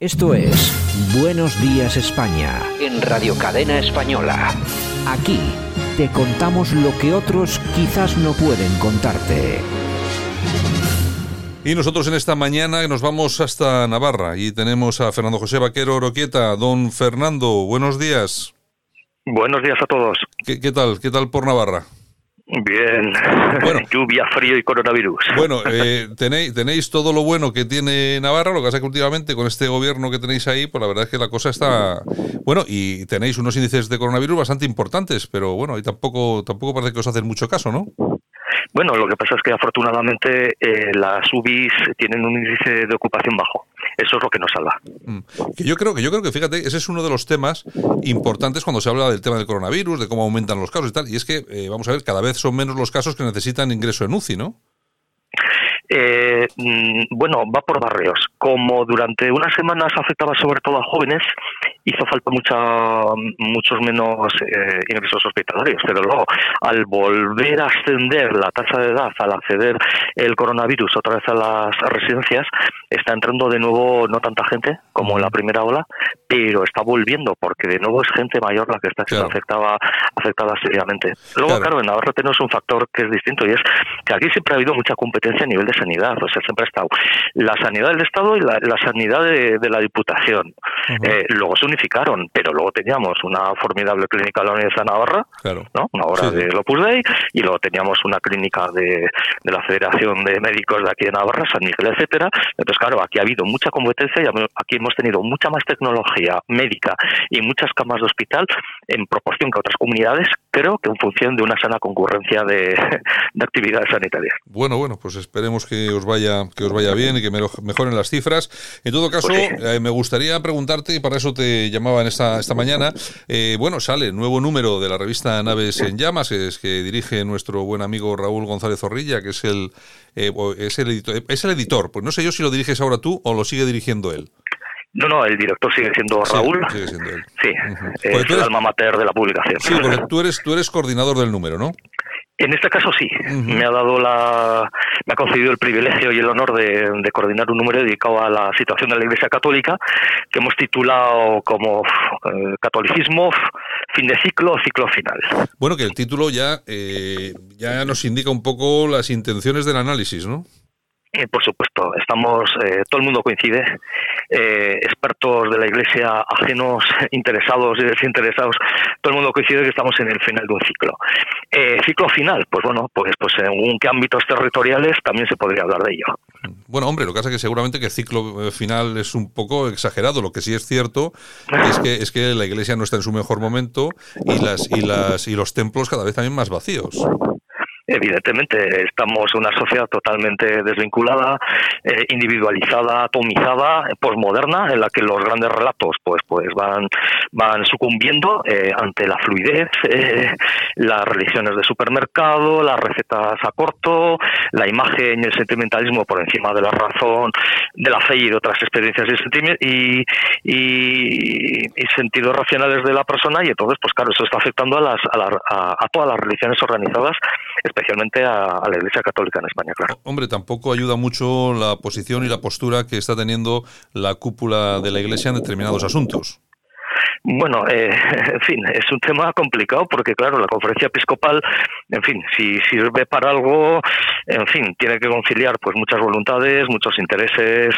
Esto es Buenos Días España en Radio Cadena Española. Aquí te contamos lo que otros quizás no pueden contarte. Y nosotros en esta mañana nos vamos hasta Navarra y tenemos a Fernando José Vaquero Oroquieta. Don Fernando, buenos días. Buenos días a todos. ¿Qué, qué tal? ¿Qué tal por Navarra? Bien. Bueno, lluvia, frío y coronavirus. Bueno, eh, tenéis, tenéis todo lo bueno que tiene Navarra, lo que pasa que últimamente con este gobierno que tenéis ahí, pues la verdad es que la cosa está... Bueno, y tenéis unos índices de coronavirus bastante importantes, pero bueno, ahí tampoco, tampoco parece que os hacen mucho caso, ¿no? Bueno, lo que pasa es que afortunadamente eh, las UBIs tienen un índice de ocupación bajo. Eso es lo que nos salva. Mm. Que yo creo que yo creo que fíjate, ese es uno de los temas importantes cuando se habla del tema del coronavirus, de cómo aumentan los casos y tal. Y es que eh, vamos a ver, cada vez son menos los casos que necesitan ingreso en UCI, ¿no? Eh, mm, bueno, va por barrios. Como durante unas semanas afectaba sobre todo a jóvenes, hizo falta mucha, muchos menos eh, ingresos hospitalarios. Pero luego, al volver a ascender la tasa de edad, al acceder el coronavirus otra vez a las residencias, está entrando de nuevo no tanta gente como en la primera ola, pero está volviendo porque de nuevo es gente mayor la que está siendo afectada, afectada seriamente. Luego, claro. en Navarra tenemos un factor que es distinto y es que aquí siempre ha habido mucha competencia a nivel de sanidad, o sea, siempre ha estado la sanidad del Estado y la, sanidad de, la Diputación. eh, luego se unificaron, pero luego teníamos una formidable clínica de la Universidad de Navarra, ¿no? una obra de Opus Dei, y luego teníamos una clínica de, de, la Federación de Médicos de aquí de Navarra, San Miguel, etcétera. Entonces, claro, aquí ha habido mucha competencia y aquí hemos tenido mucha más tecnología médica y muchas camas de hospital en proporción que otras comunidades, creo que en función de una sana concurrencia de, de actividades sanitarias. Bueno, bueno, pues esperemos que os vaya que os vaya bien y que mejoren las cifras. En todo caso, Pues sí. eh, me gustaría preguntarte, y para eso te llamaba en esta, esta mañana, eh, bueno, sale nuevo número de la revista Naves en Llamas, es que dirige nuestro buen amigo Raúl González Zorrilla, que es el, eh, es el, editor, es el editor. Pues no sé yo si lo diriges ahora tú o lo sigue dirigiendo él. No, no, el director sigue siendo Sí, Raúl. sigue siendo él. Sí, Ujú. es Porque tú el alma mater de la publicación. Sí, porque tú eres, tú eres coordinador del número, ¿no? En este caso sí, me ha dado la, me ha concedido el privilegio y el honor de, de coordinar un número dedicado a la situación de la Iglesia Católica que hemos titulado como eh, Catolicismo, fin de ciclo, ciclo final. Bueno, que el título ya, eh, ya nos indica un poco las intenciones del análisis, ¿no? Eh, por supuesto, estamos, eh, todo el mundo coincide, eh, expertos de la Iglesia, ajenos, interesados y desinteresados, todo el mundo coincide que estamos en el final de un ciclo. Eh, ciclo final, pues bueno, pues, pues según qué ámbitos territoriales también se podría hablar de ello. Bueno, hombre, lo que pasa es que seguramente que el ciclo final es un poco exagerado. Lo que sí es cierto es que, es que la iglesia no está en su mejor momento y, las, y, las, y los templos cada vez también más vacíos. Evidentemente, estamos en una sociedad totalmente desvinculada, eh, individualizada, atomizada, posmoderna, en la que los grandes relatos pues, pues van, van sucumbiendo eh, ante la fluidez, eh, las religiones de supermercado, las recetas a corto, la imagen y el sentimentalismo por encima de la razón, de la fe y de otras experiencias y, y, y sentidos racionales de la persona y entonces, pues claro, eso está afectando a, las, a, la- a- a todas las religiones organizadas, especialmente a, la Iglesia Católica en España, claro. Hombre, tampoco ayuda mucho la posición y la postura que está teniendo la cúpula de la iglesia en determinados asuntos. Bueno, eh, en fin, es un tema complicado porque, claro, la conferencia episcopal, en fin, si sirve para algo, en fin, tiene que conciliar pues muchas voluntades, muchos intereses,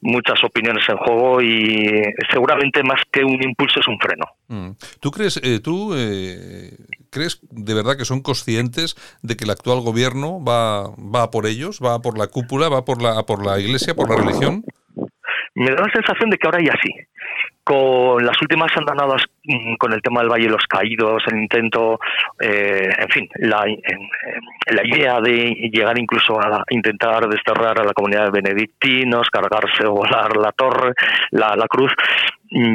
muchas opiniones en juego y seguramente más que un impulso es un freno. Mm. ¿Tú crees, eh, tú eh, crees de verdad que son conscientes de que el actual gobierno va, va a por ellos, va a por la cúpula, va a por la, a por la iglesia, por la religión? Me da la sensación de que ahora ya sí. Con las últimas andanadas mm, con el tema del Valle de los Caídos, el intento, eh, en fin, la, la idea de llegar incluso a intentar desterrar a la comunidad de benedictinos, cargarse o volar la torre, la, cruz,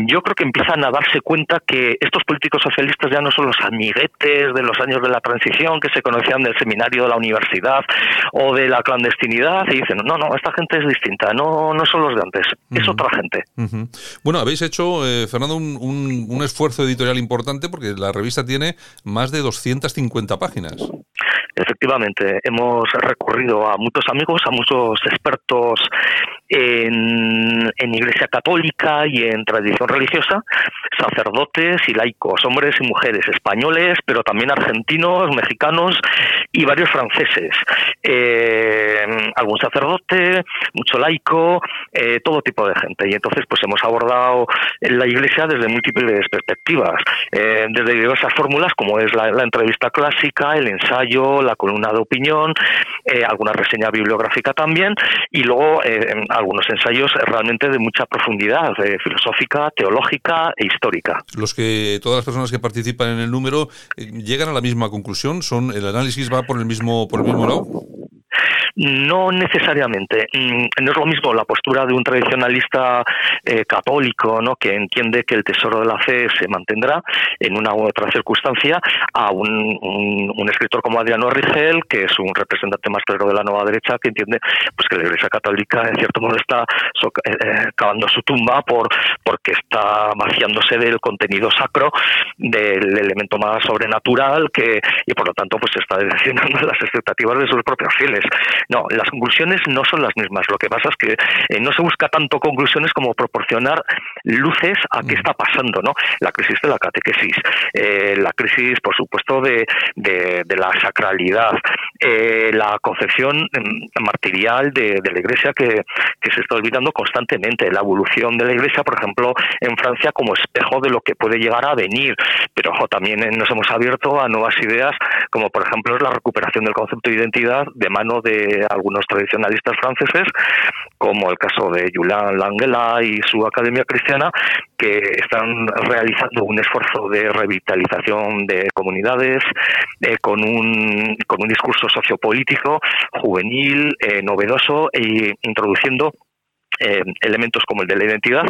yo creo que empiezan a darse cuenta que estos políticos socialistas ya no son los amiguetes de los años de la transición que se conocían del seminario de la universidad o de la clandestinidad y dicen, no, no, esta gente es distinta, no, no son los de antes, es otra gente. Bueno, habéis hecho, eh, Fernando, un, un, esfuerzo editorial importante porque la revista tiene más de 250 páginas. Efectivamente, hemos recurrido a muchos amigos, a muchos expertos en, en, Iglesia Católica y en tradición religiosa, sacerdotes y laicos, hombres y mujeres, españoles, pero también argentinos, mexicanos y varios franceses. Eh, algún sacerdote, mucho laico, eh, todo tipo de gente. Y entonces, pues hemos abordado la Iglesia desde múltiples perspectivas, eh, desde diversas fórmulas, como es la, entrevista clásica, el ensayo, la columna de opinión, alguna reseña bibliográfica también, y luego algunos ensayos realmente de mucha profundidad, filosófica, teológica e histórica. Los que todas las personas que participan en el número llegan a la misma conclusión, son el análisis va por el mismo por el mismo lado. No necesariamente. Mm, no es lo mismo la postura de un tradicionalista eh, católico, ¿no? que entiende que el tesoro de la fe se mantendrá en una u otra circunstancia, a un, un, escritor como Adriano Rigel, que es un representante más claro de la nueva derecha, que entiende pues que la Iglesia Católica en cierto modo está eh, eh, cavando su tumba por porque está vaciándose del contenido sacro, del elemento más sobrenatural, que y por lo tanto pues está decepcionando las expectativas de sus propios fieles. No, las conclusiones no son las mismas. Lo que pasa es que eh, no se busca tanto conclusiones como proporcionar luces a qué mm. está pasando, ¿no? La crisis de la catequesis, eh, la crisis, por supuesto, de, de, la sacralidad, eh, la concepción mm, martirial de, la Iglesia que, que, se está olvidando constantemente, la evolución de la Iglesia, por ejemplo, en Francia como espejo de lo que puede llegar a venir, pero también nos hemos abierto a nuevas ideas, como por ejemplo es la recuperación del concepto de identidad de mano de algunos tradicionalistas franceses, como el caso de Julian Langela y su Academia Cristiana, que están realizando un esfuerzo de revitalización de comunidades eh, con, un, con un discurso sociopolítico juvenil, eh, novedoso e introduciendo eh, elementos como el de la identidad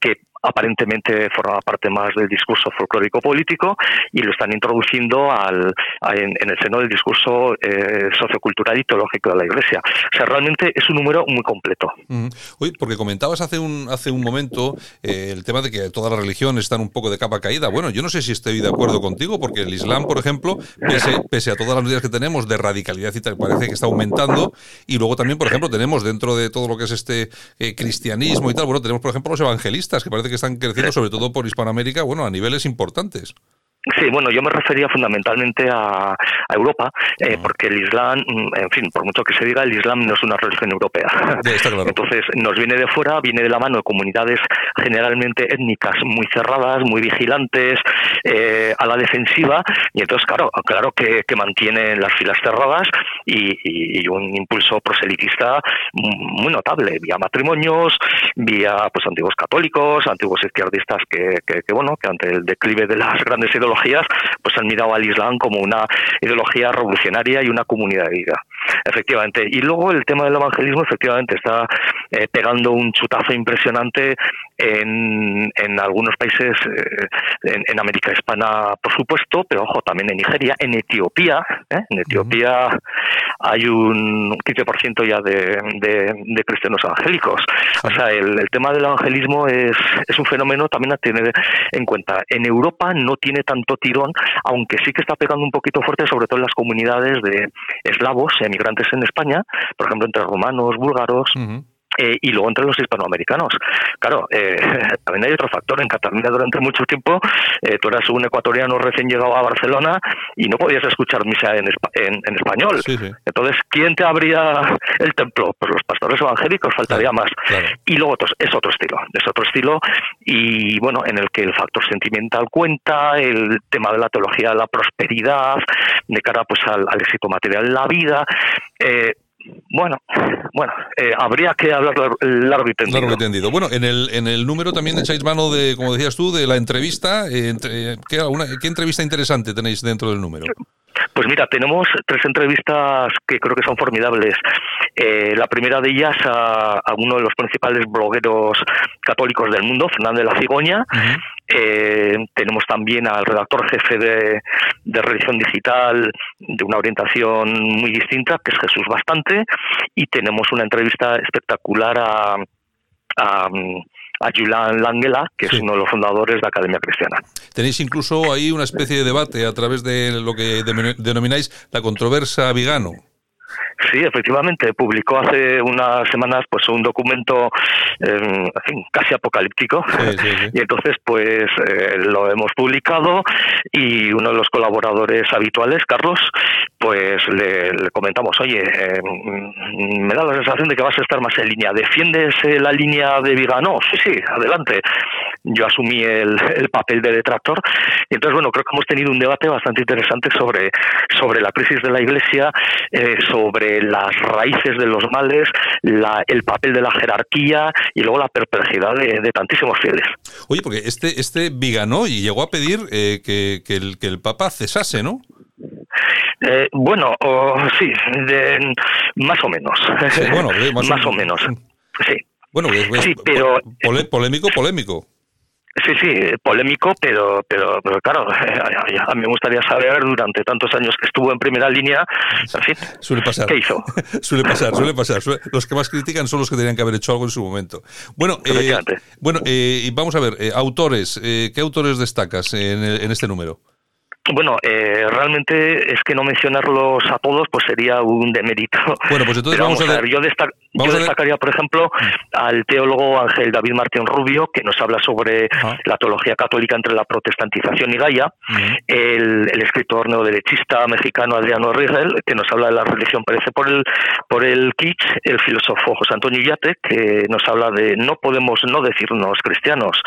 que aparentemente forma parte más del discurso folclórico político y lo están introduciendo al, en, el seno del discurso eh, sociocultural y teológico de la Iglesia. O sea, realmente es un número muy completo. Oye, porque comentabas hace un, hace un momento eh, el tema de que todas las religiones están un poco de capa caída. Bueno, yo no sé si estoy de acuerdo contigo, porque el Islam, por ejemplo, pese, pese a todas las medidas que tenemos de radicalidad y tal, parece que está aumentando. Y luego también, por ejemplo, tenemos dentro de todo lo que es este eh, cristianismo y tal, bueno, tenemos, por ejemplo, los evangelistas, que parece que están creciendo, sobre todo por Hispanoamérica, bueno, a niveles importantes. Sí, bueno, yo me refería fundamentalmente a, Europa, eh, porque el Islam, mm, en fin, por mucho que se diga, el Islam no es una religión europea. Entonces, nos viene de fuera, viene de la mano de comunidades generalmente étnicas muy cerradas, muy vigilantes, eh, a la defensiva, y entonces, claro, claro que, que mantienen las filas cerradas y, y, un impulso proselitista muy notable, vía matrimonios, vía pues antiguos católicos, antiguos izquierdistas que, que, que bueno, que ante el declive de las grandes ideologías pues han mirado al Islam como una ideología revolucionaria y una comunidad de vida. Efectivamente. Y luego el tema del evangelismo, efectivamente, está eh, pegando un chutazo impresionante en, en algunos países, eh, en, América Hispana, por supuesto, pero ojo, también en Nigeria, en Etiopía. ¿eh? En Etiopía hay un 15% ya de, de, cristianos evangélicos. O sea, el, el, tema del evangelismo es, es un fenómeno también a tener en cuenta. En Europa no tiene tanto tirón, aunque sí que está pegando un poquito fuerte, sobre todo en las comunidades de eslavos, emigrantes en España, por ejemplo, entre rumanos, búlgaros. Eh, y luego entre los hispanoamericanos. Claro, eh, también hay otro factor. En Cataluña durante mucho tiempo eh, tú eras un ecuatoriano recién llegado a Barcelona y no podías escuchar misa en, en, español. Entonces, ¿quién te abría el templo? Pues los pastores evangélicos, faltaría más. Y luego es otro estilo, es otro estilo y bueno, en el que el factor sentimental cuenta, el tema de la teología de la prosperidad, de cara pues al, al éxito material en la vida. Eh, bueno, bueno, eh, habría que hablar largo y tendido. Largo y tendido. Bueno, en el, en el número también echáis mano de, como decías tú, de la entrevista. Eh, ¿qué, ¿Qué entrevista interesante tenéis dentro del número? Pues mira, tenemos tres entrevistas que creo que son formidables. Eh, la primera de ellas a, uno de los principales blogueros católicos del mundo, Fernando de la Cigoña. Eh, tenemos también al redactor jefe de, de religión digital de una orientación muy distinta, que es Jesús Bastante. Y tenemos una entrevista espectacular a, a a Julian Langela, que es uno de los fundadores de Academia Cristiana. Tenéis incluso ahí una especie de debate a través de lo que denomináis la controversia vegano. Sí, efectivamente, publicó hace unas semanas pues un documento eh, casi apocalíptico y entonces pues eh, lo hemos publicado y uno de los colaboradores habituales, Carlos, pues le, comentamos, oye, eh, me da la sensación de que vas a estar más en línea, ¿defiendes la línea de Vigano? Sí, sí, adelante. Yo asumí el, papel de detractor y entonces bueno, creo que hemos tenido un debate bastante interesante sobre, sobre la crisis de la Iglesia, sobre las raíces de los males, el papel de la jerarquía y luego la perplejidad de, tantísimos fieles. Oye, porque este, este Viganó y llegó a pedir eh, que, el, que el Papa cesase, ¿no? Eh, bueno, sí, más o menos. bueno, más, o menos. Sí. Bueno, sí, pero polémico, polémico. Sí, sí, polémico, pero, pero, pero claro, a mí me gustaría saber durante tantos años que estuvo en primera línea, suele pasar. ¿qué hizo? suele pasar, suele pasar. Los que más critican son los que tenían que haber hecho algo en su momento. Bueno, eh, bueno eh, vamos a ver, eh, autores, eh, ¿qué autores destacas en, en este número? Bueno, eh, realmente es que no mencionarlos a todos pues sería un demérito. Bueno, pues entonces vamos, a ver. Yo, destacaría, por ejemplo, mm. al teólogo Ángel David Martín Rubio, que nos habla sobre la teología católica entre la protestantización y Gaia. Mm. El, escritor neoderechista mexicano Adriano Rigel, que nos habla de la religión parece por el, por el kitsch. El filósofo José Antonio Illate, que nos habla de no podemos no decirnos cristianos.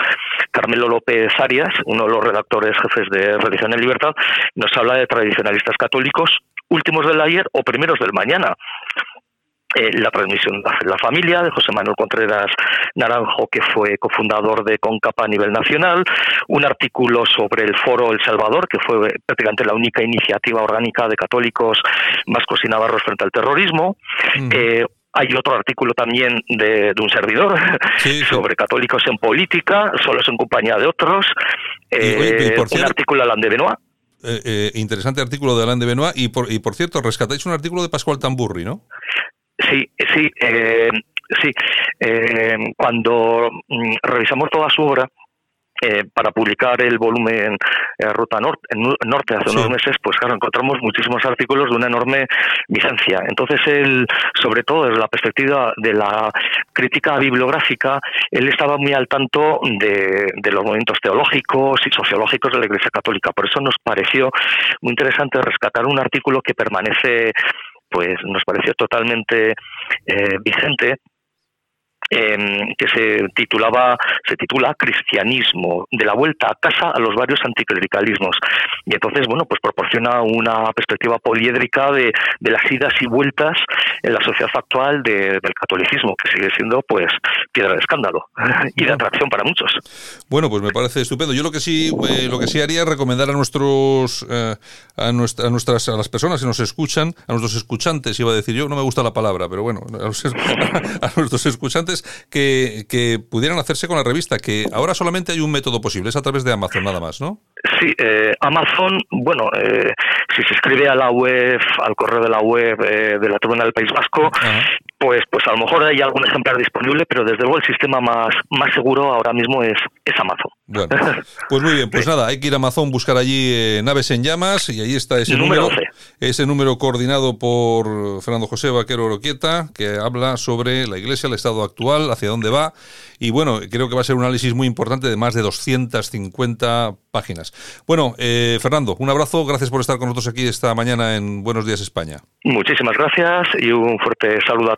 Carmelo López Arias, uno de los redactores jefes de Religión y Libertad, nos habla de tradicionalistas católicos últimos del ayer o primeros del mañana. Eh, la transmisión de la familia de José Manuel Contreras Naranjo, que fue cofundador de CONCAPA a nivel nacional, un artículo sobre el Foro El Salvador, que fue prácticamente la única iniciativa orgánica de católicos vascos y navarros frente al terrorismo, eh, hay otro artículo también de, un servidor sobre católicos en política, solo es en compañía de otros. Eh, un artículo de Alain de Benoit. Eh, eh, interesante artículo de Alain de Benoit. Y por, y por cierto, rescatáis un artículo de Pascual Tamburri, ¿no? Sí, sí, sí. cuando mm, revisamos toda su obra, eh, para publicar el volumen eh, Ruta Norte, Norte hace unos meses, pues claro, encontramos muchísimos artículos de una enorme vigencia. Entonces, él, sobre todo desde la perspectiva de la crítica bibliográfica, él estaba muy al tanto de, de los movimientos teológicos y sociológicos de la Iglesia Católica. Por eso nos pareció muy interesante rescatar un artículo que permanece pues nos pareció totalmente eh, vigente Em, que se titulaba, se titula Cristianismo, de la vuelta a casa a los varios anticlericalismos. Y entonces, bueno, pues proporciona una perspectiva poliédrica de, de las idas y vueltas en la sociedad actual del catolicismo, que sigue siendo pues piedra de escándalo y de atracción para muchos. Bueno, pues me parece estupendo. Yo lo que sí, eh, lo que sí haría es recomendar a nuestros eh, a, nuestras a las personas que nos escuchan, a nuestros escuchantes, iba a decir yo, no me gusta la palabra, pero bueno, a nuestros escuchantes que, que, pudieran hacerse con la revista, que ahora solamente hay un método posible, es a través de Amazon nada más, ¿no? Sí, eh, Amazon, bueno, eh, si se escribe a la web, al correo de la web eh, de la Tribuna del País Vasco, pues, pues a lo mejor hay algún ejemplar disponible, pero desde luego el sistema más, más seguro ahora mismo es, es Amazon. Bueno, pues muy bien, pues nada, hay que ir a Amazon, buscar allí eh, naves en llamas y ahí está ese número, ese número coordinado por Fernando José Vaquero Oroquieta, que habla sobre la Iglesia, el estado actual, hacia dónde va y bueno, creo que va a ser un análisis muy importante de más de 250 páginas. Bueno, eh, Fernando, un abrazo, gracias por estar con nosotros aquí esta mañana en Buenos Días España. Muchísimas gracias y un fuerte saludo a